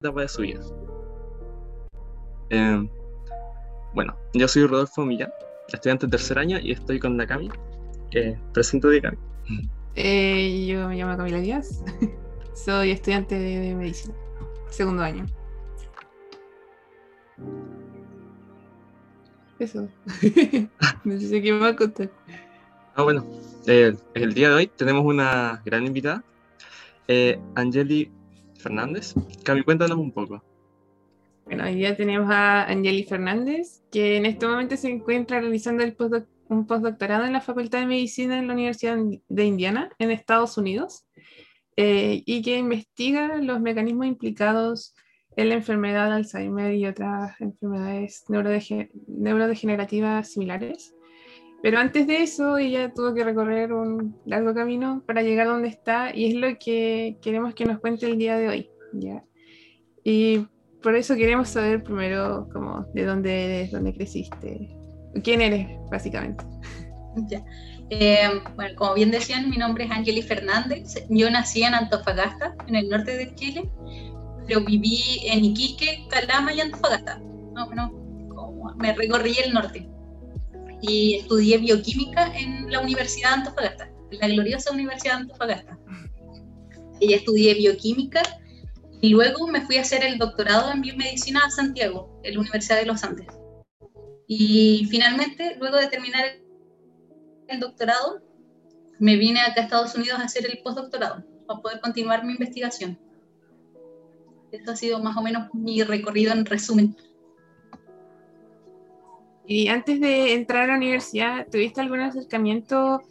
etapa de su vida. Em, bueno, yo soy Rodolfo Millán, estudiante de tercer año y estoy con la Cami. Eh, presento de Cami. Eh, yo me llamo Camila Díaz, soy estudiante de medicina, segundo año. Eso. no sé qué me va a contar. Ah, bueno, eh, el día de hoy tenemos una gran invitada, eh, Angeli Fernández. Cami, cuéntanos un poco. Bueno, hoy día tenemos a Angeli Fernández, que en este momento se encuentra realizando un postdoctorado en la Facultad de Medicina en la Universidad de Indiana, en Estados Unidos, eh, y que investiga los mecanismos implicados en la enfermedad de Alzheimer y otras enfermedades neurodegenerativas similares. Pero antes de eso, ella tuvo que recorrer un largo camino para llegar donde está y es lo que queremos que nos cuente el día de hoy. ¿ya? Y por eso queremos saber primero como de dónde eres, dónde creciste, quién eres, básicamente. Ya. Eh, bueno, como bien decían, mi nombre es Angeli Fernández. Yo nací en Antofagasta, en el norte de Chile, pero viví en Iquique, Calama y Antofagasta. No, no, me recorrí el norte y estudié bioquímica en la Universidad de Antofagasta, la gloriosa Universidad de Antofagasta. Y estudié bioquímica y luego me fui a hacer el doctorado en biomedicina a Santiago, en la Universidad de los Andes. Y finalmente, luego de terminar el doctorado, me vine acá a Estados Unidos a hacer el postdoctorado para poder continuar mi investigación. Esto ha sido más o menos mi recorrido en resumen. Y antes de entrar a la universidad, ¿tuviste algún acercamiento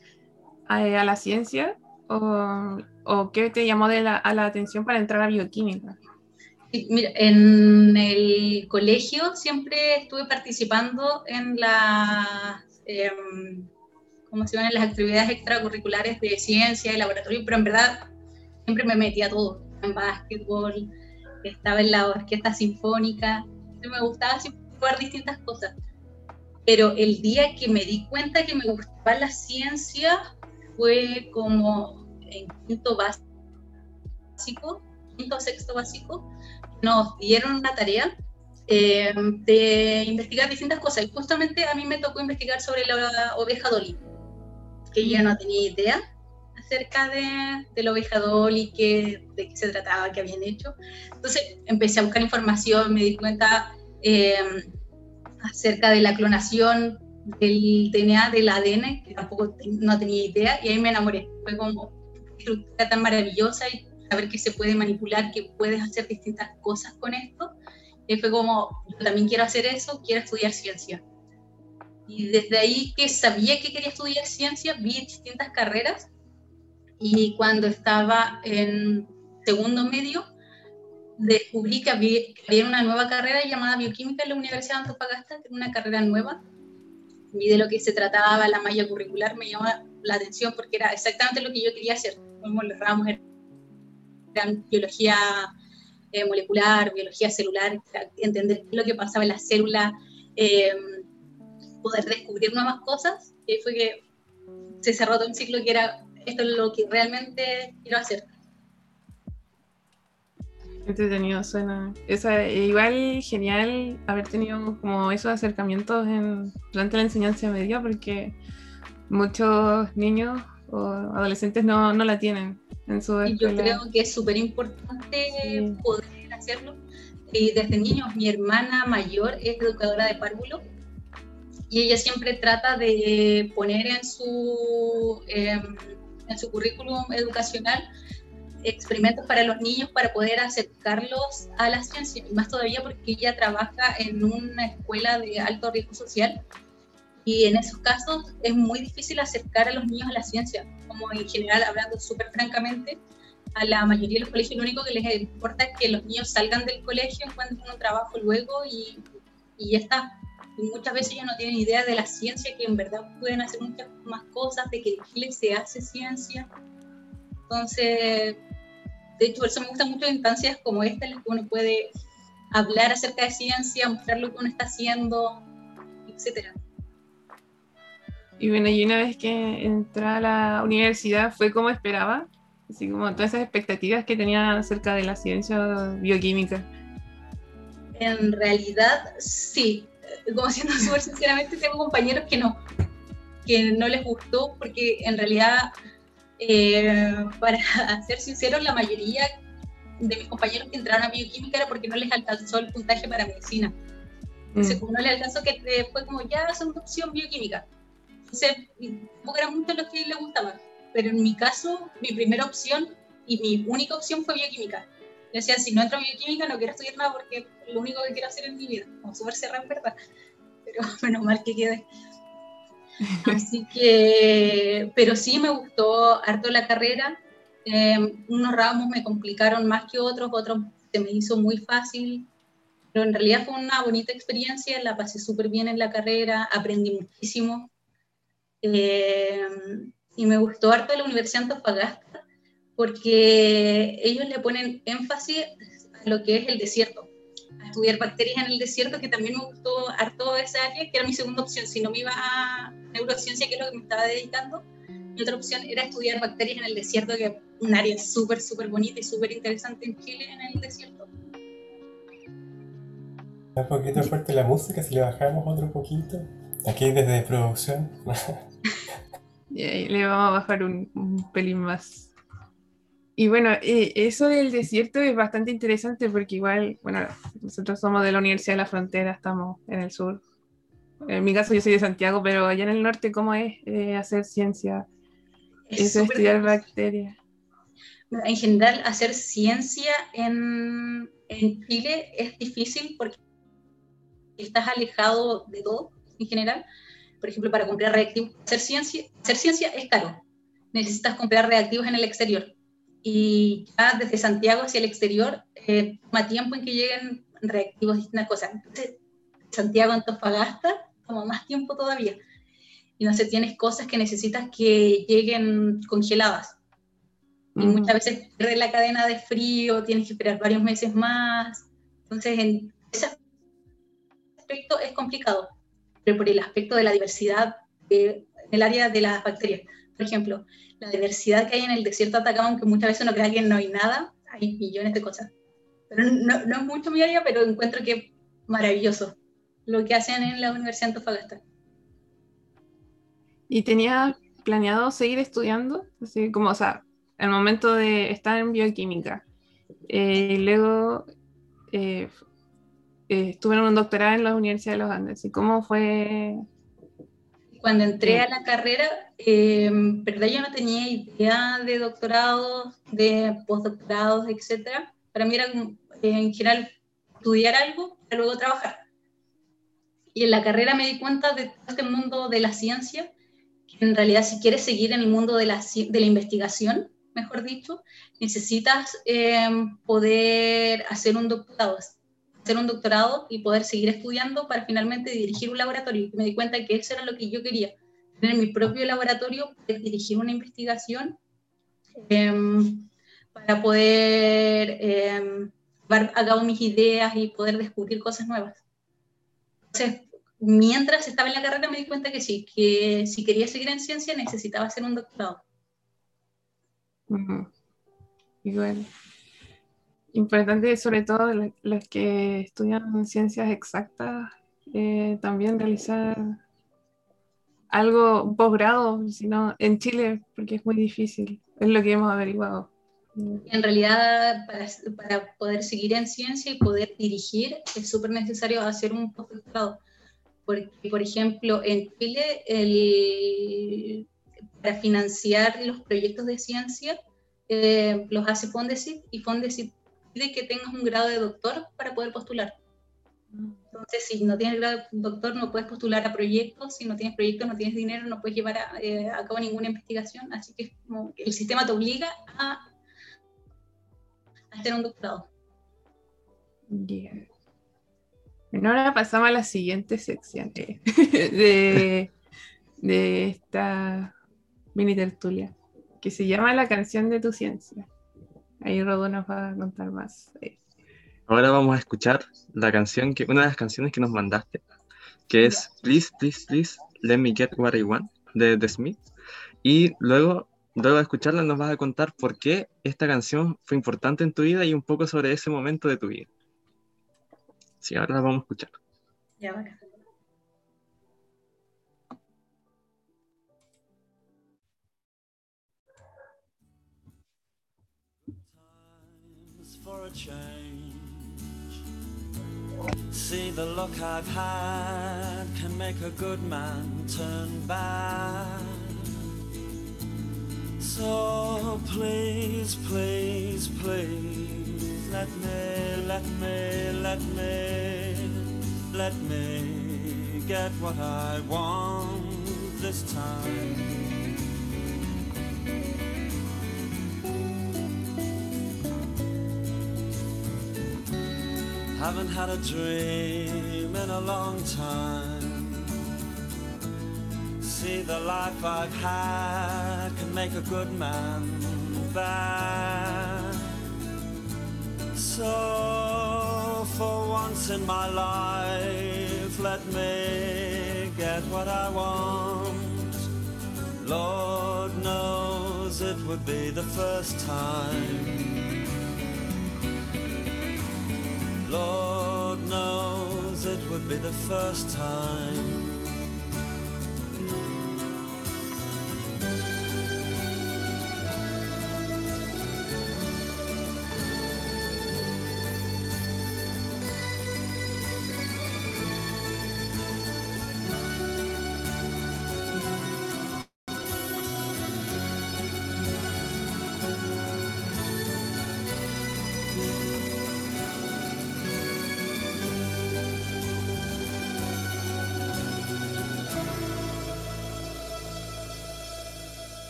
a, la ciencia? ¿O, ¿O, qué te llamó de la, a la atención para entrar a bioquímica? Mira, en el colegio siempre estuve participando en las, em, ¿cómo se llaman? las actividades extracurriculares de ciencia y laboratorio, pero en verdad siempre me metía todo, en básquetbol, estaba en la orquesta sinfónica, me gustaba jugar distintas cosas pero el día que me di cuenta que me gustaba la ciencia fue como en quinto básico, quinto sexto básico, nos dieron una tarea eh, de investigar distintas cosas. Y justamente a mí me tocó investigar sobre la oveja Dolly, que ya no tenía idea acerca de, de la oveja Dolly, que, de qué se trataba, qué habían hecho. Entonces empecé a buscar información, me di cuenta eh, acerca de la clonación del DNA, del ADN, que tampoco no tenía idea, y ahí me enamoré. Fue como una tan maravillosa y saber que se puede manipular, que puedes hacer distintas cosas con esto. Y fue como, yo también quiero hacer eso, quiero estudiar ciencia. Y desde ahí que sabía que quería estudiar ciencia, vi distintas carreras y cuando estaba en segundo medio, descubrí que había, una nueva carrera llamada bioquímica en la Universidad de Antofagasta, una carrera nueva, y de lo que se trataba la malla curricular me llamó la atención porque era exactamente lo que yo quería hacer. Como los ramos eran biología eh, molecular, biología celular, entender lo que pasaba en la célula, em, poder descubrir nuevas cosas, y fue que se cerró todo un ciclo que era esto es lo que realmente quiero hacer. Entretenido suena. Esa, igual genial haber tenido como esos acercamientos en, durante la enseñanza media porque muchos niños o adolescentes no, no la tienen en su Y yo creo que es súper importante poder hacerlo. Y desde niños, mi hermana mayor es educadora de párvulo y ella siempre trata de poner en su, em, en su currículum educacional experimentos para los niños para poder acercarlos a la ciencia, y más todavía porque ella trabaja en una escuela de alto riesgo social y en esos casos es muy difícil acercar a los niños a la ciencia, como en general, hablando súper francamente, a la mayoría de los colegios lo único que les importa es que los niños salgan del colegio, encuentren un trabajo luego y, y ya está. Y muchas veces ellos no tienen idea de la ciencia, que en verdad pueden hacer muchas más cosas, de que en Chile se hace ciencia. Entonces, de hecho, por eso me gustan mucho instancias como esta en las que uno puede hablar acerca de ciencia, mostrar lo que uno está haciendo, etc. Y bueno, y una vez que entré a la universidad, ¿fue como esperaba? Así como todas esas expectativas que tenía acerca de la ciencia bioquímica. En realidad, sí. Como siendo súper sinceramente, tengo compañeros que no, que no les gustó porque en realidad, eh, para ser sinceros, la mayoría de mis compañeros que entraron a bioquímica era porque no les alcanzó el puntaje para medicina. Entonces, mm. como no les alcanzó, que fue como ya es una opción bioquímica. Entonces, tampoco era mucho lo que les gustaba. Pero en mi caso, mi primera opción y mi única opción fue bioquímica. Yo decía, si no entro a bioquímica, no quiero estudiar nada porque es lo único que quiero hacer en mi vida. Como súper cerrado, en verdad. Pero menos mal que quede. Así que, pero sí me gustó harto la carrera. Eh, unos ramos me complicaron más que otros, otros se me hizo muy fácil, pero en realidad fue una bonita experiencia, la pasé súper bien en la carrera, aprendí muchísimo. Eh, y me gustó harto la Universidad de Antofagasta porque ellos le ponen énfasis a lo que es el desierto, estudiar bacterias en el desierto, que también me gustó harto esa área, que era mi segunda opción. Si no me iba a neurociencia, que es lo que me estaba dedicando, mi otra opción era estudiar bacterias en el desierto, que es un área súper, súper bonita y súper interesante en Chile, en el desierto. Un poquito fuerte la música, si le bajamos otro poquito. Aquí desde producción. y ahí le vamos a bajar un, pelín más. Y bueno, eh, eso del desierto es bastante interesante porque igual, bueno, nosotros somos de la Universidad de la Frontera, estamos en el sur. En mi caso yo soy de Santiago, pero allá en el norte, ¿cómo es eh, hacer ciencia? Es, estudiar bacterias. En general, hacer ciencia en, en Chile es difícil porque estás alejado de todo en general. Por ejemplo, para comprar reactivos, hacer ciencia, hacer ciencia es caro. Necesitas comprar reactivos en el exterior. Y ya desde Santiago hacia el exterior eh, toma tiempo en que lleguen reactivos y distintas cosas. Entonces, Santiago Antofagasta toma más tiempo todavía. Y no sé, tienes cosas que necesitas que lleguen congeladas. Y muchas veces pierdes la cadena de frío, tienes que esperar varios meses más. Entonces, en ese aspecto es complicado, pero por el aspecto de la diversidad en el área de las bacterias. Por ejemplo, la diversidad que hay en el desierto de Atacama, aunque muchas veces uno crea que no hay nada, hay millones de cosas. Pero no, no es mucho mi área, pero encuentro que es maravilloso lo que hacen en la Universidad de Antofagasta. ¿Y tenía planeado seguir estudiando? Así como, o sea, el momento de estar en bioquímica. Eh, luego eh, eh, estuve en un doctorado en la Universidad de los Andes. ¿Y cómo fue? Cuando entré a la carrera, eh, verdad yo no tenía idea de doctorados, de postdoctorados, etc. Para mí era en general estudiar algo para luego trabajar. Y en la carrera me di cuenta de todo este mundo de la ciencia, que en realidad si quieres seguir en el mundo de la, de la investigación, mejor dicho, necesitas eh, poder hacer un doctorado, hacer un doctorado y poder seguir estudiando para finalmente dirigir un laboratorio. Me di cuenta que eso era lo que yo quería, tener mi propio laboratorio, dirigir una investigación em, para poder eh, llevar a cabo mis ideas y poder descubrir cosas nuevas. Entonces, mientras estaba en la carrera me di cuenta que sí, que si quería seguir en ciencia necesitaba hacer un doctorado. Igual importante, sobre todo los que estudian ciencias exactas, eh, también realizar algo, un posgrado, sino en Chile, porque es muy difícil, es lo que hemos averiguado. En realidad, para, para poder seguir en ciencia y poder dirigir, es súper necesario hacer un posgrado. Porque, por ejemplo, en Chile, el, para financiar los proyectos de ciencia, eh, los hace Fondesit y Fondesit de que tengas un grado de doctor para poder postular. Entonces, si no tienes grado de doctor, no puedes postular a proyectos. Si no tienes proyectos, no tienes dinero, no puedes llevar a, eh, cabo ninguna investigación. Así que el sistema te obliga a, hacer un doctorado. Bien. Bueno, ahora pasamos a la siguiente sección de, de esta mini tertulia, que se llama La canción de tu ciencia. Ahí Rodo nos va a contar más. Ahora vamos a escuchar la canción, que, una de las canciones que nos mandaste, que es Please, Please, Please, Let Me Get What I Want, de The Smith. Y luego luego de escucharla nos vas a contar por qué esta canción fue importante en tu vida y un poco sobre ese momento de tu vida. Sí, ahora la vamos a escuchar. Ya, bueno. Change. See the luck I've had can make a good man turn bad. So please, please, please, let me, let me, let me, let me get what I want this time. Haven't had a dream in a long time. See, the life I've had can make a good man bad. So, for once in my life, let me get what I want. Lord knows it would be the first time. Lord knows it would be the first time.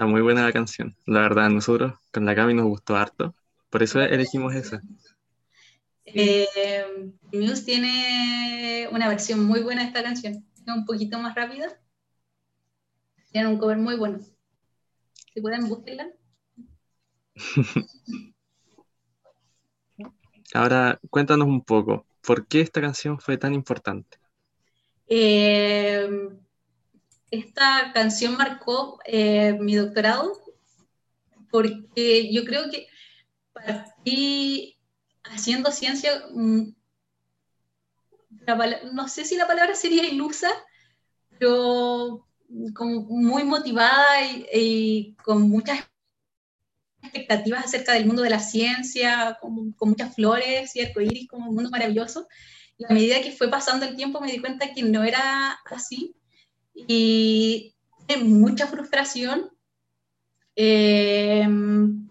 Está muy buena la canción. La verdad, a nosotros con la Cami nos gustó harto. Por eso elegimos esa. Eh, Muse tiene una versión muy buena de esta canción. Es un poquito más rápida. Tiene un cover muy bueno. Si pueden, búsquenla. Ahora, cuéntanos un poco, ¿por qué esta canción fue tan importante? Eh, esta canción marcó eh, mi doctorado porque yo creo que partí haciendo ciencia, mm, no sé si la palabra sería ilusa, pero como muy motivada y, con muchas expectativas acerca del mundo de la ciencia, con, con muchas flores y arcoíris, como un mundo maravilloso. Y a medida que fue pasando el tiempo me di cuenta que no era así y mucha frustración, eh,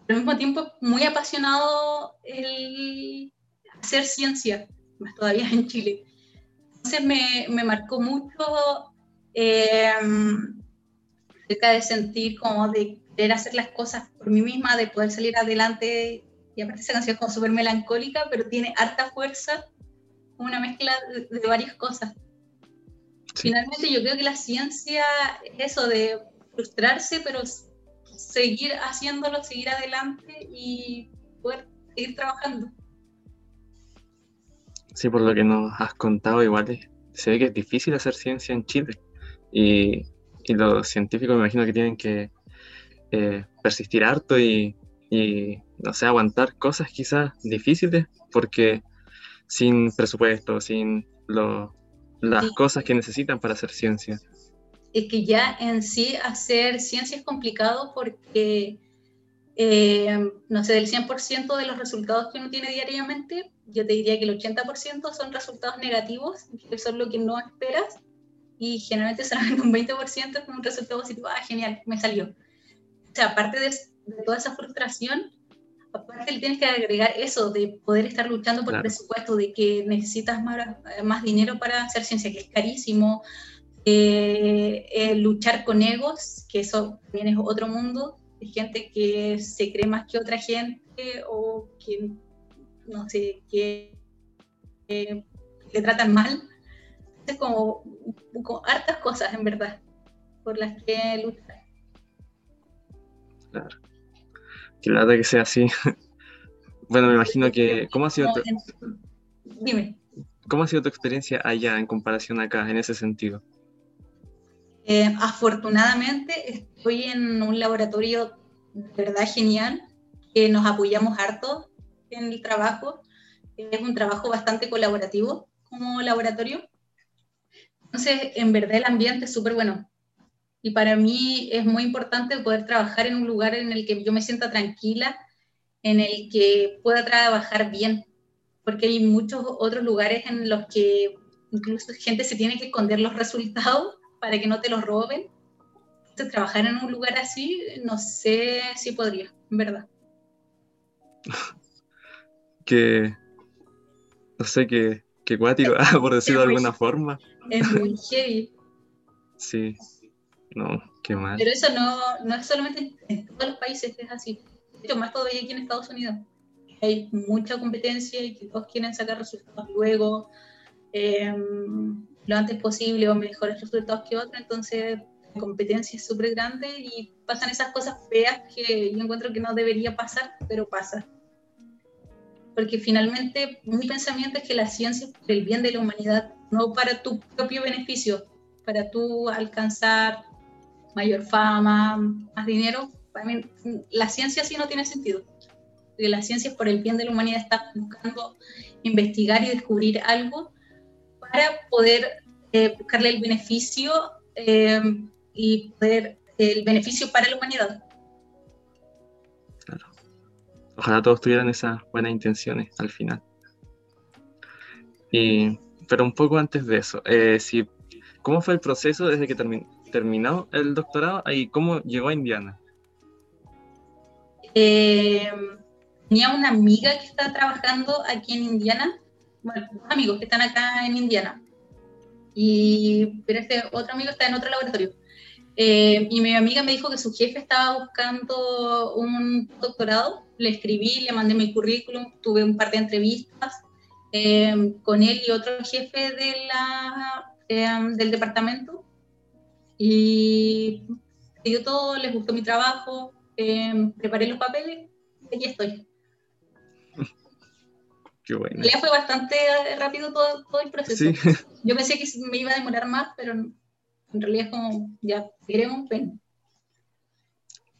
pero al mismo tiempo muy apasionado el hacer ciencia, más todavía en Chile. Entonces me, me marcó mucho eh, acerca de sentir como de querer hacer las cosas por mí misma, de poder salir adelante. Y aparte esa canción es como súper melancólica, pero tiene harta fuerza, una mezcla de, de varias cosas. Sí. Finalmente yo creo que la ciencia es eso de frustrarse, pero seguir haciéndolo, seguir adelante y poder seguir trabajando. Sí, por lo que nos has contado, igual es- se ve que es difícil hacer ciencia en Chile. Y, y los científicos me imagino que tienen que eh, persistir harto y, y, no sé, aguantar cosas quizás difíciles, porque sin presupuesto, sin lo- las Sí. cosas que necesitan para hacer ciencia. Es que ya en sí hacer ciencia es complicado porque, eh, no sé, del 100% de los resultados que uno tiene diariamente, yo te diría que el 80% son resultados negativos, que son lo que no esperas, y generalmente solamente un 20% es un resultado positivo, ah, genial, me salió. O sea, aparte de, de toda esa frustración, aparte le tienes que agregar eso de poder estar luchando por Claro. presupuesto, de que necesitas más, más dinero para hacer ciencia, que es carísimo, eh, eh, luchar con egos, que eso también es otro mundo, de gente que se cree más que otra gente o que, no sé, que, que le tratan mal. Es como, como hartas cosas, en verdad, por las que luchar. Claro. Que la verdad que sea así. Bueno, me imagino que. ¿Cómo ha sido Como tu, en- Dime. ¿cómo ha sido tu experiencia allá en comparación acá, en ese sentido? Eh, afortunadamente estoy en un laboratorio de verdad genial, que nos apoyamos harto en el trabajo. Es un trabajo bastante colaborativo como laboratorio. Entonces, en verdad el ambiente es súper bueno. Y para mí es muy importante poder trabajar en un lugar en el que yo me sienta tranquila, en el que pueda trabajar bien, porque hay muchos otros lugares en los que incluso gente se tiene que esconder los resultados para que no te los roben. Entonces, trabajar en un lugar así, no sé si podría, en verdad. que, no sé, que, que cuático, por decirlo de alguna forma. Es muy heavy. Sí, no, qué mal. Pero eso no, no es solamente en todos los países, es así. De hecho, más todavía aquí en Estados Unidos. Hay mucha competencia y que todos quieren sacar resultados luego, eh, lo antes posible o mejores resultados que otros. Entonces, la competencia es súper grande y pasan esas cosas feas que yo encuentro que no debería pasar, pero pasa. Porque finalmente mi pensamiento es que la ciencia es por el bien de la humanidad, no para tu propio beneficio, para tú alcanzar mayor fama, más dinero. Mí, la ciencia sí no tiene sentido. Porque la ciencia es por el bien de la humanidad, está buscando investigar y descubrir algo para poder eh, buscarle el beneficio eh, y poder el beneficio para la humanidad. Claro. Ojalá todos tuvieran esas buenas intenciones al final. Y, pero un poco antes de eso, eh, ¿cómo fue el proceso desde que terminó el doctorado y cómo llegó a Indiana? Eh, tenía una amiga que está trabajando aquí en Indiana, bueno, amigos que están acá en Indiana, y, pero este otro amigo está en otro laboratorio. Eh, y mi amiga me dijo que su jefe estaba buscando un doctorado, le escribí, le mandé mi currículum, tuve un par de entrevistas eh, con él y otro jefe de la, eh, del departamento. Y dio todo, les gustó mi trabajo, preparé los papeles y aquí estoy. Qué bueno. Ya fue bastante rápido todo, todo el proceso. Sí. Yo pensé que me iba a demorar más, pero en realidad es como, ya, queremos, ven.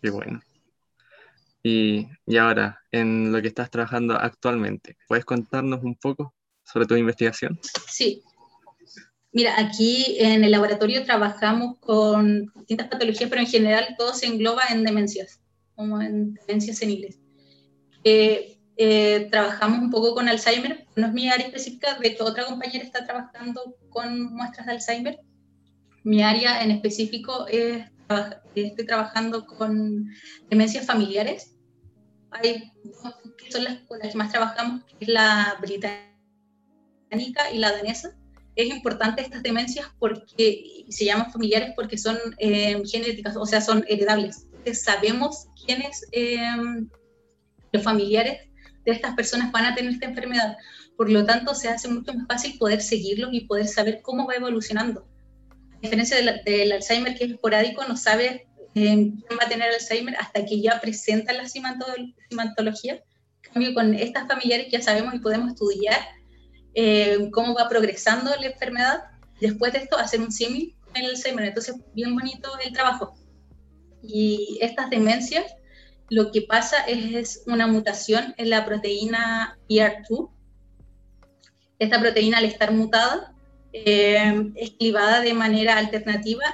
Qué bueno. Y, y ahora, en lo que estás trabajando actualmente, ¿puedes contarnos un poco sobre tu investigación? Sí. Mira, aquí en el laboratorio trabajamos con distintas patologías, pero en general todo se engloba en demencias, como en demencias seniles. Eh, eh, trabajamos un poco con Alzheimer, no es mi área específica, de hecho otra compañera está trabajando con muestras de Alzheimer. Mi área en específico es, estoy trabajando con demencias familiares. Hay dos que son las las que más trabajamos, que es la británica y la danesa. Es importante estas demencias porque se llaman familiares porque son eh, genéticas, o sea, son heredables. Entonces, sabemos quiénes eh, los familiares de estas personas van a tener esta enfermedad. Por lo tanto, se hace mucho más fácil poder seguirlos y poder saber cómo va evolucionando. A diferencia del, Alzheimer, que es esporádico, no sabe eh, quién va a tener Alzheimer hasta que ya presenta la simantología. En cambio, con estas familiares ya sabemos y podemos estudiar eh, cómo va progresando la enfermedad. Después de esto, hacer un símil en el Alzheimer. Entonces, bien bonito el trabajo. Y estas demencias lo que pasa es una mutación en la proteína PR2. Esta proteína, al estar mutada, eh, es clivada de manera alternativa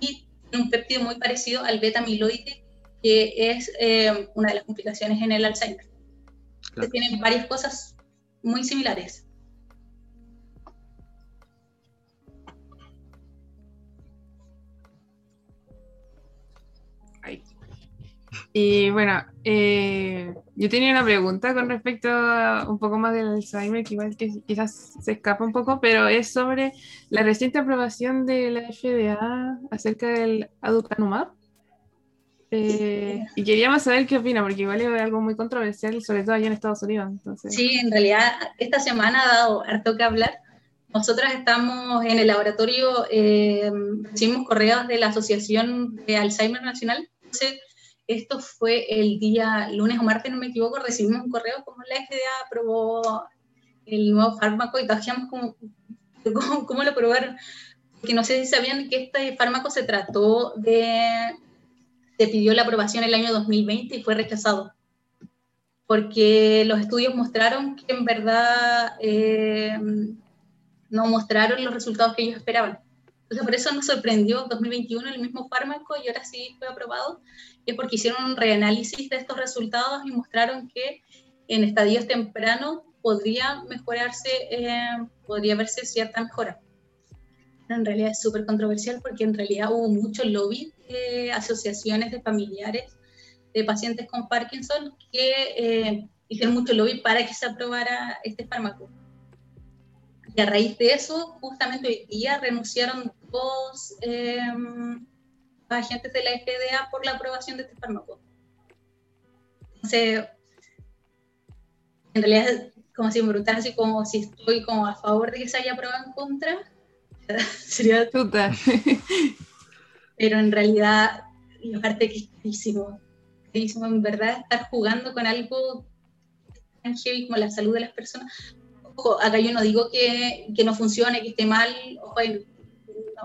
y tiene un péptido muy parecido al beta-amiloide, que es eh, una de las complicaciones en el Alzheimer. tienen varias cosas muy similares. Y bueno, eh, yo tenía una pregunta con respecto a un poco más del Alzheimer, que igual que quizás se escapa un poco, pero es sobre la reciente aprobación de la FDA acerca del aducanumab. Eh, y queríamos saber qué opina, porque igual es algo muy controversial, sobre todo allá en Estados Unidos. Entonces. Sí, en realidad esta semana ha dado harto que hablar. Nosotras estamos en el laboratorio, eh, recibimos correos de la Asociación de Alzheimer Nacional. Entonces, esto fue el día lunes o martes, no me equivoco, recibimos un correo como la FDA aprobó el nuevo fármaco y todos como, ¿cómo, ¿cómo, lo probaron? Porque no sé si sabían que este fármaco se trató de, se pidió la aprobación en el año 2020 y fue rechazado. Porque los estudios mostraron que en verdad eh, no mostraron los resultados que ellos esperaban. Entonces, por eso nos sorprendió en 2021 el mismo fármaco y ahora sí fue aprobado. Es porque hicieron un reanálisis de estos resultados y mostraron que en estadios tempranos podría mejorarse, eh, podría verse cierta mejora. En realidad es súper controversial porque en realidad hubo mucho lobby de asociaciones de familiares de pacientes con Parkinson que eh, hicieron mucho lobby para que se aprobara este fármaco. Y a raíz de eso, justamente hoy día renunciaron dos eh, agentes de la FDA por la aprobación de este fármaco. Entonces, en realidad como si me preguntaran así como si estoy como a favor de que se haya aprobado en contra, sería... Tuta. Pero en realidad, y aparte que es carísimo, carísimo en verdad estar jugando con algo tan heavy como la salud de las personas. Ojo, acá yo no digo que, que no funcione, que esté mal, ojo,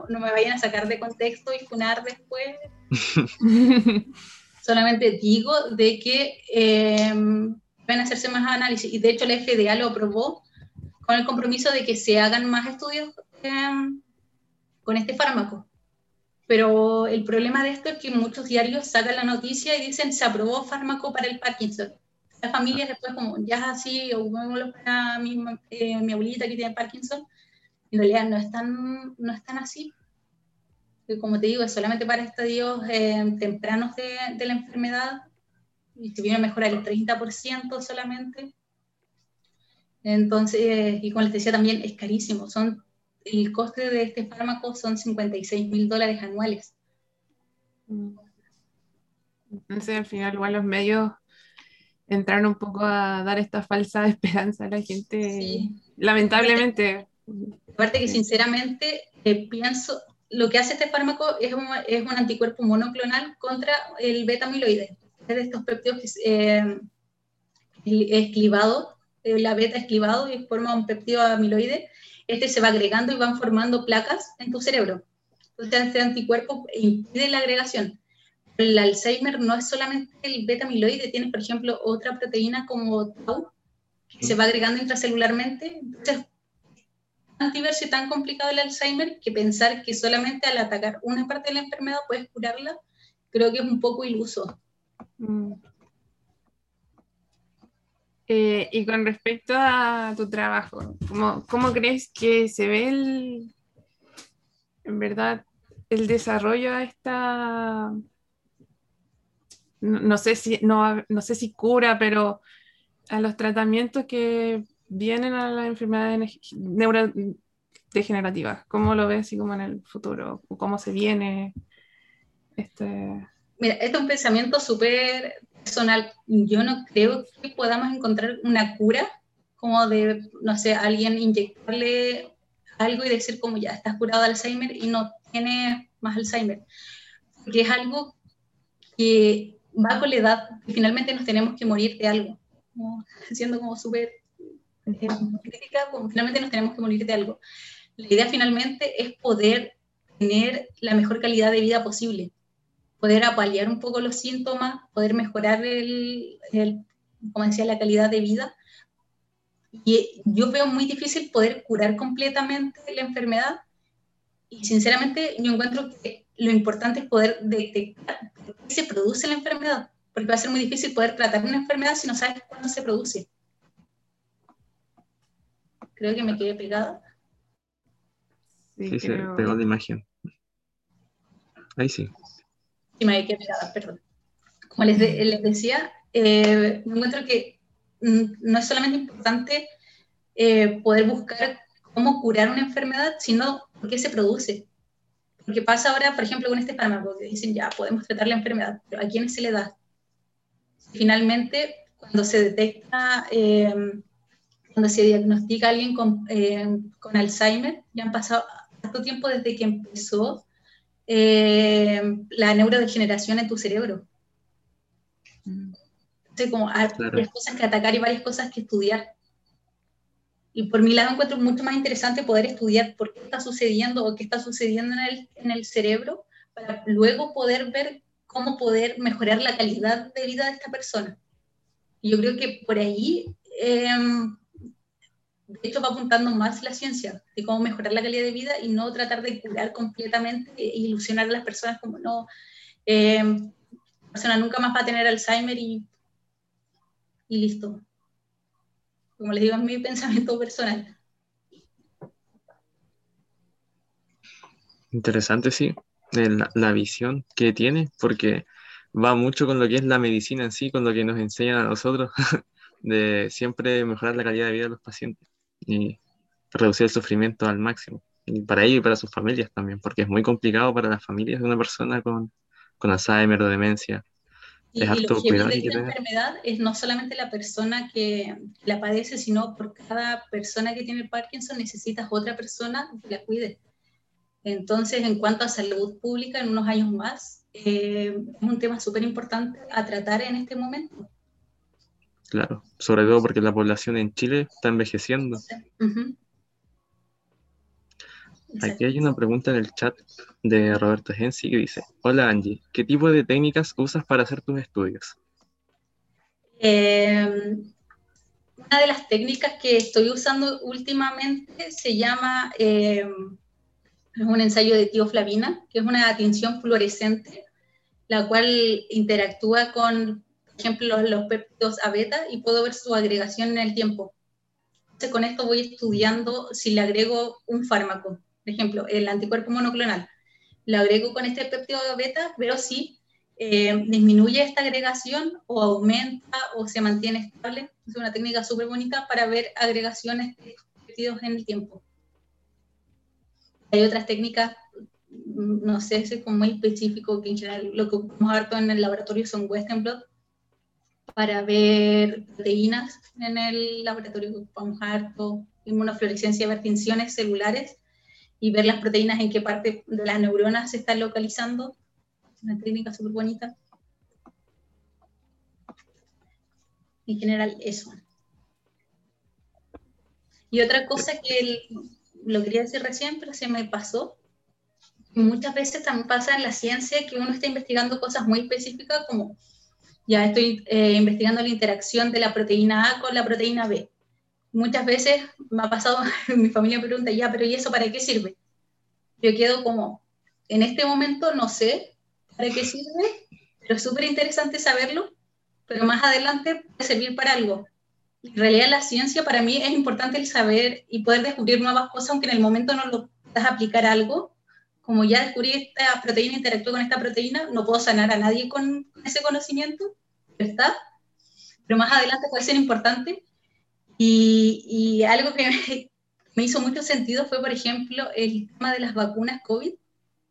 no, no, me vayan a sacar de contexto y funar después. Solamente digo de que... Eh, a hacerse más análisis. Y de hecho la FDA lo aprobó con el compromiso de que se hagan más estudios em, con este fármaco. Pero el problema de esto es que muchos diarios sacan la noticia y dicen se aprobó fármaco para el Parkinson. Las familias después como ya así, o para mi, eh, mi abuelita que tiene Parkinson, en realidad no están, no están así. como te digo, es solamente para estadios eh, tempranos de, de la enfermedad y se viene a mejorar el 30% solamente. Entonces, y como les decía también, es carísimo. Son, el coste de este fármaco son 56 mil dólares anuales. Entonces, al final, igual los medios entraron un poco a dar esta falsa esperanza a la gente. Lamentablemente. Aparte que, sinceramente, eh, pienso, lo que hace este fármaco es un, es un anticuerpo monoclonal contra el beta-amiloide de estos péptidos eh, es clivado, eh, la beta es clivado y forma un péptido amiloide, este se va agregando y van formando placas en tu cerebro. Entonces este anticuerpo impide la agregación. El Alzheimer no es solamente el beta amiloide, tienes por ejemplo otra proteína como tau, que se va agregando intracelularmente. Entonces, diverso y tan complicado el Alzheimer que pensar que solamente al atacar una parte de la enfermedad puedes curarla, creo que es un poco iluso. Mm. Eh, y con respecto a tu trabajo, ¿cómo, crees que se ve el, en verdad, el desarrollo a esta, no, sé si, no, no, sé si cura, pero a los tratamientos que vienen a las enfermedades neurodegenerativas? ¿Cómo lo ves y cómo en el futuro? ¿Cómo se viene este Mira, este es un pensamiento súper personal. Yo no creo que podamos encontrar una cura como de, no sé, alguien inyectarle algo y decir como ya estás curado de Alzheimer y no tiene más Alzheimer. Porque es algo que va con la edad finalmente nos tenemos que morir de algo. Siendo como súper crítica, como finalmente nos tenemos que morir de algo. La idea finalmente es poder tener la mejor calidad de vida posible poder apalear un poco los síntomas, poder mejorar el, como decía, la calidad de vida. Y yo veo muy difícil poder curar completamente la enfermedad. Y sinceramente yo encuentro que lo importante es poder detectar qué se produce la enfermedad, porque va a ser muy difícil poder tratar una enfermedad si no sabes cuándo se produce. Creo que me quedé pegada. Sí, se pegó la imagen. Ahí sí me perdón. Como les, les decía, eh, me encuentro que mm, no es solamente importante eh, poder buscar cómo curar una enfermedad, sino por qué se produce. Porque pasa ahora, por ejemplo, con este fármaco, que dicen ya podemos tratar la enfermedad, pero ¿a quiénes se le da? Finalmente, cuando se detecta, eh, cuando se diagnostica a alguien con, con Alzheimer, ya han pasado tanto tiempo desde que empezó eh, la neurodegeneración en tu cerebro. Entonces, como hay varias cosas que atacar y varias cosas que estudiar. y por mi lado encuentro mucho más interesante poder estudiar por qué está sucediendo o qué está sucediendo en el, en el cerebro para luego poder ver cómo poder mejorar la calidad de vida de esta persona. Y yo creo que por ahí, eh, de hecho, va apuntando más la ciencia de cómo mejorar la calidad de vida y no tratar de curar completamente e ilusionar a las personas como no, eh, la persona nunca más va a tener Alzheimer y, y listo. Como les digo, es mi pensamiento personal. Interesante, sí, la, la visión que tiene, porque va mucho con lo que es la medicina en sí, con lo que nos enseñan a nosotros, de siempre mejorar la calidad de vida de los pacientes y reducir el sufrimiento al máximo. Y para ellos y para sus familias también, porque es muy complicado para las familias de una persona con, con Alzheimer o demencia. Y, Es y lo que de esta enfermedad es no solamente la persona que la padece, sino por cada persona que tiene Parkinson necesitas otra persona que la cuide. Entonces, en cuanto a salud pública, en unos años más, eh, es un tema súper importante a tratar en este momento. Claro, sobre todo porque la población en Chile está envejeciendo. Aquí hay una pregunta en el chat de Roberto Gensi que dice, Hola Angie, ¿qué tipo de técnicas usas para hacer tus estudios? Eh, una de las técnicas que estoy usando últimamente se llama, eh, es un ensayo de tioflavina, que es una tinción fluorescente, la cual interactúa con, ejemplo, los, péptidos A beta y puedo ver su agregación en el tiempo. Entonces, con esto voy estudiando si le agrego un fármaco, por ejemplo, el anticuerpo monoclonal. Lo agrego con este péptido beta, veo si eh, disminuye esta agregación o aumenta o se mantiene estable. Es una técnica súper bonita para ver agregaciones de péptidos en el tiempo. Hay otras técnicas, no sé si es como muy específico, que en general lo que ocupamos harto en el laboratorio son Western blot para ver proteínas en el laboratorio ocupamos harto, inmunofluorescencia, ver tinciones celulares y ver las proteínas en qué parte de las neuronas se están localizando. Una técnica súper bonita. En general, eso. Y otra cosa que el- lo quería decir recién, pero se me pasó. Muchas veces también pasa en la ciencia que uno está investigando cosas muy específicas, como ya estoy eh, investigando la interacción de la proteína A con la proteína B. Muchas veces me ha pasado, mi familia me pregunta, ya, pero ¿y eso para qué sirve? Yo quedo como, en este momento no sé para qué sirve, pero es súper interesante saberlo, pero más adelante puede servir para algo. En realidad la ciencia para mí es importante el saber y poder descubrir nuevas cosas, aunque en el momento no lo puedas aplicar a algo. Como ya descubrí esta proteína, interactúa con esta proteína, no puedo sanar a nadie con ese conocimiento, está. Pero más adelante puede ser importante. Y, y algo que me, me hizo mucho sentido fue, por ejemplo, el tema de las vacunas COVID,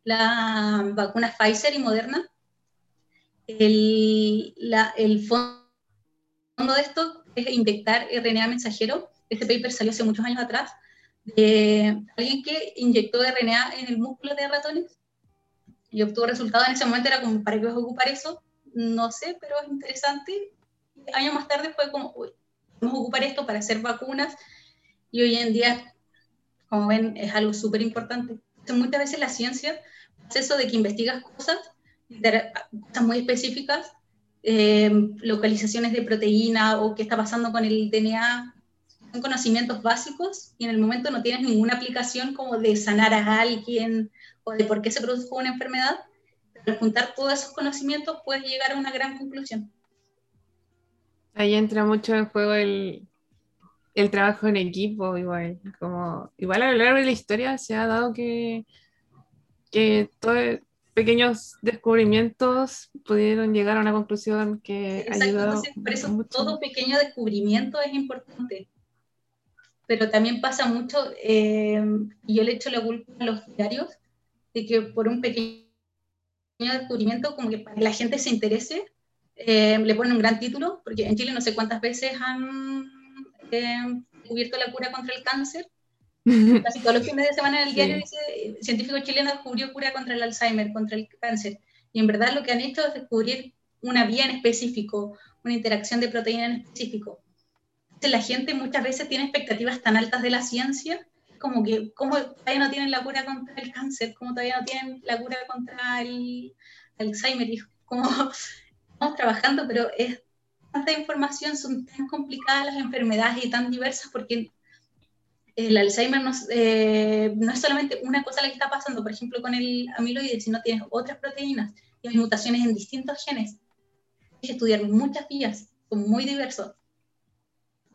la vacuna Pfizer y Moderna. El, la, el fondo de esto es inyectar RNA mensajero. Este paper salió hace muchos años atrás de alguien que inyectó RNA en el músculo de ratones y obtuvo resultados. En ese momento era como, ¿para qué vas a ocupar eso? No sé, pero es interesante. Años más tarde fue como, uy, vamos a ocupar esto para hacer vacunas y hoy en día, como ven, es algo súper importante. Muchas veces la ciencia es eso de que investigas cosas, cosas muy específicas, eh, localizaciones de proteína o qué está pasando con el DNA, son conocimientos básicos y en el momento no tienes ninguna aplicación como de sanar a alguien o de por qué se produjo una enfermedad, pero al juntar todos esos conocimientos puedes llegar a una gran conclusión. Ahí entra mucho en juego el, el trabajo en equipo, igual. Como, igual a lo largo de la historia se ha dado que, que todo- pequeños descubrimientos pudieron llegar a una conclusión que Exacto, ayudado entonces, por eso mucho. todo pequeño descubrimiento es importante. Pero también pasa mucho, eh, y yo le echo la culpa a los diarios, de que por un pequeño descubrimiento, como que para que la gente se interese, eh, le ponen un gran título, porque en Chile no sé cuántas veces han eh, descubierto la cura contra el cáncer. Casi todos los fines de semana en el Sí. diario dice, eh, científico chileno descubrió cura contra el Alzheimer, contra el cáncer. Y en verdad lo que han hecho es descubrir una vía en específico, una interacción de proteína en específico. la gente muchas veces tiene expectativas tan altas de la ciencia, como que como todavía no tienen la cura contra el cáncer, como todavía no tienen la cura contra el Alzheimer, y como estamos trabajando, pero es tanta información, son tan complicadas las enfermedades y tan diversas porque el Alzheimer no, eh, no, es solamente una cosa la que está pasando, por ejemplo, con el amiloide, sino tienes otras proteínas, tienes mutaciones en distintos genes. Hay que estudiar muchas vías, son muy diversos.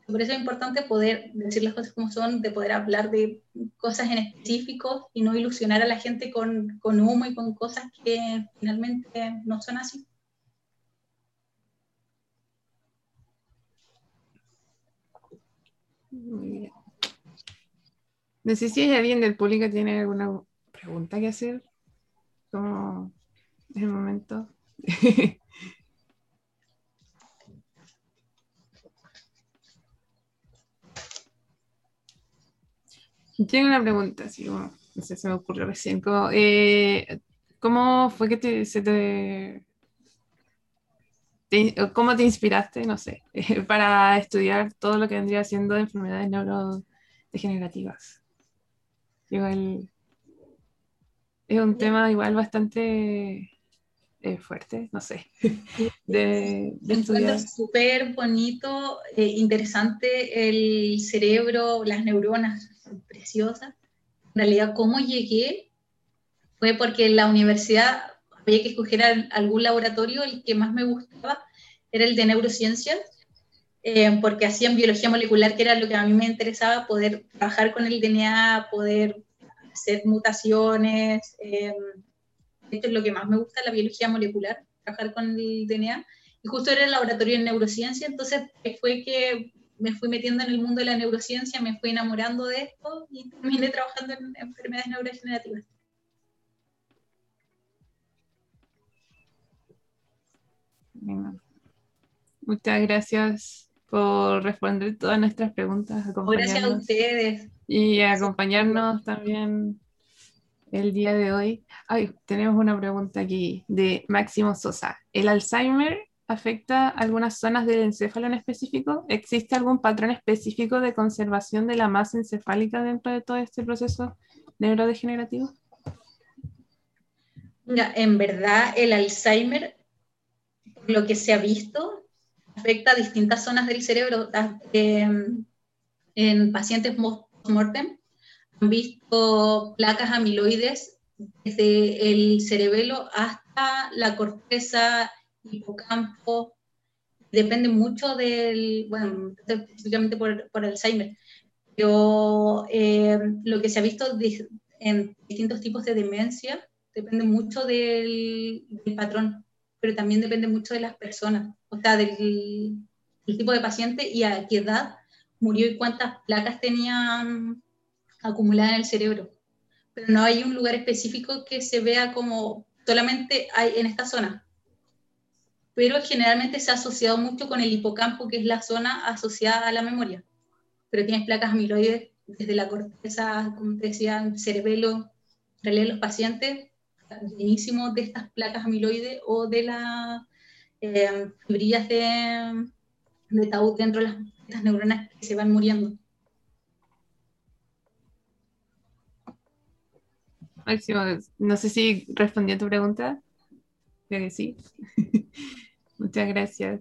Por eso es importante poder decir las cosas como son, de poder hablar de cosas en específico y no ilusionar a la gente con, humo y con cosas que finalmente no son así. No sé si hay alguien del público que tiene alguna pregunta que hacer. Como en el momento. Tengo una pregunta, así como, no sé, se me ocurrió recién. Como, eh, ¿Cómo fue que te, se te, te- ¿Cómo te inspiraste, no sé, para estudiar todo lo que vendría siendo enfermedades neurodegenerativas? Igual es un tema igual bastante eh, fuerte, no sé, de, de estudiar. súper bonito, eh, interesante el cerebro, las neuronas, son preciosas. En realidad, cómo llegué fue porque en la universidad había que escoger al- algún laboratorio, el que más me gustaba era el de neurociencias, eh, porque hacían biología molecular, que era lo que a mí me interesaba, poder trabajar con el DNA, poder hacer mutaciones. eh, esto es lo que más me gusta, la biología molecular, trabajar con el DNA. Y justo era el laboratorio de neurociencia, entonces fue que me fui metiendo en el mundo de la neurociencia, me fui enamorando de esto y terminé trabajando en enfermedades neurodegenerativas. Muchas gracias por responder todas nuestras preguntas, Gracias a ustedes. y acompañarnos también el día de hoy. Ay, tenemos una pregunta aquí de Máximo Sosa. ¿El Alzheimer afecta algunas zonas del encéfalo en específico? ¿Existe algún patrón específico de conservación de la masa encefálica dentro de todo este proceso neurodegenerativo? Mira, en verdad el Alzheimer, lo que se ha visto, afecta a distintas zonas del cerebro. Eh, en pacientes post-mortem han visto placas amiloides desde el cerebelo hasta la corteza, hipocampo. Depende mucho del, bueno, específicamente por, por Alzheimer, pero eh, lo que se ha visto en distintos tipos de demencia depende mucho del, del patrón, pero también depende mucho de las personas, o sea, del, del tipo de paciente y a qué edad murió y cuántas placas tenían acumuladas en el cerebro. Pero no hay un lugar específico que se vea como solamente hay en esta zona. Pero generalmente se ha asociado mucho con el hipocampo, que es la zona asociada a la memoria. Pero tienes placas amiloides desde la corteza, como te decía, cerebelo, en realidad los pacientes llenísimos de estas placas amiloides o de las eh, fibrillas de, de dentro de las, estas neuronas que se van muriendo. Máximo, no sé si respondí a tu pregunta. Creo que sí. Muchas gracias.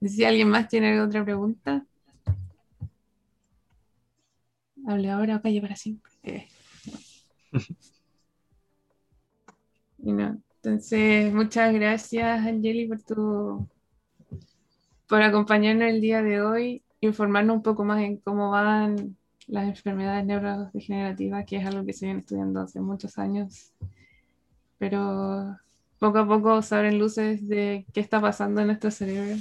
Si alguien más tiene otra pregunta. Hable ahora o calle para siempre. Eh. No, Entonces, muchas gracias, Angeli, por tu por acompañarnos el día de hoy, informarnos un poco más en cómo van las enfermedades neurodegenerativas, que es algo que se viene estudiando hace muchos años, pero poco a poco se abren luces de qué está pasando en nuestro cerebro.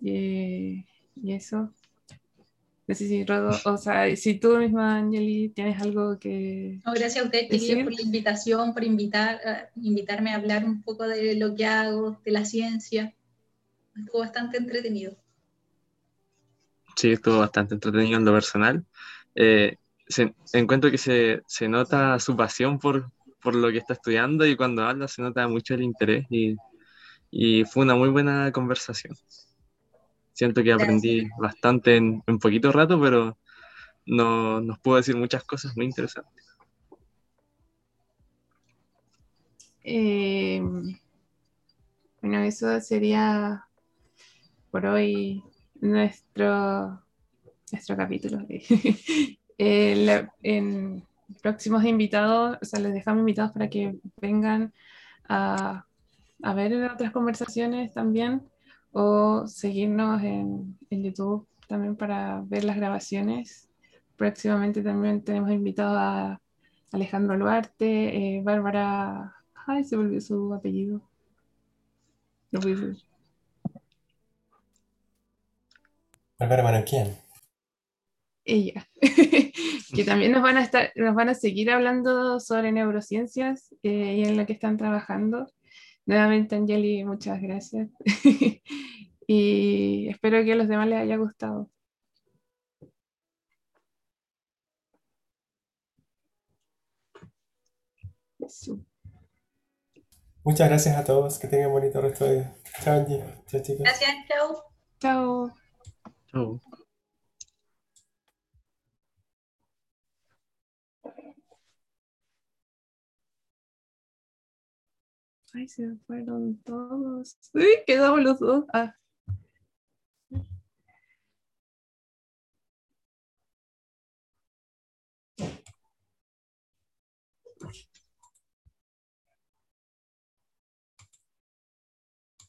Y, y eso. No sé si, Rodo, o sea, si tú misma, Angeli, tienes algo que... No, gracias a ustedes, Decir. por la invitación, por invitar, eh, invitarme a hablar un poco de lo que hago, de la ciencia. Estuvo bastante entretenido. Sí, estuvo bastante entretenido en lo personal. Eh, se- encuentro que se, se nota su pasión por, por lo que está estudiando y cuando habla se nota mucho el interés y, y fue una muy buena conversación. Siento que aprendí bastante en, en poquito rato, pero no, nos pudo decir muchas cosas muy interesantes. Eh, bueno, eso sería por hoy nuestro, nuestro capítulo. Eh, la- en próximos invitados, o sea, les dejamos invitados para que vengan a, a ver otras conversaciones también o seguirnos en, en YouTube también para ver las grabaciones. Próximamente también tenemos invitados a Alejandro Luarte, eh, Bárbara, ay, se volvió su apellido. No. Bárbara Mananquian. ella, que también nos van a estar, nos van a seguir hablando sobre neurociencias eh, y en lo que están trabajando. Nuevamente, Angeli, muchas gracias. y espero que a los demás les haya gustado. Eso. Muchas gracias a todos. Que tengan bonito resto de día. Chao, Angie. Chao, chicos. Gracias, chao. Chao. Chau. Ay, se fueron todos. Uy, quedamos los dos. Ah.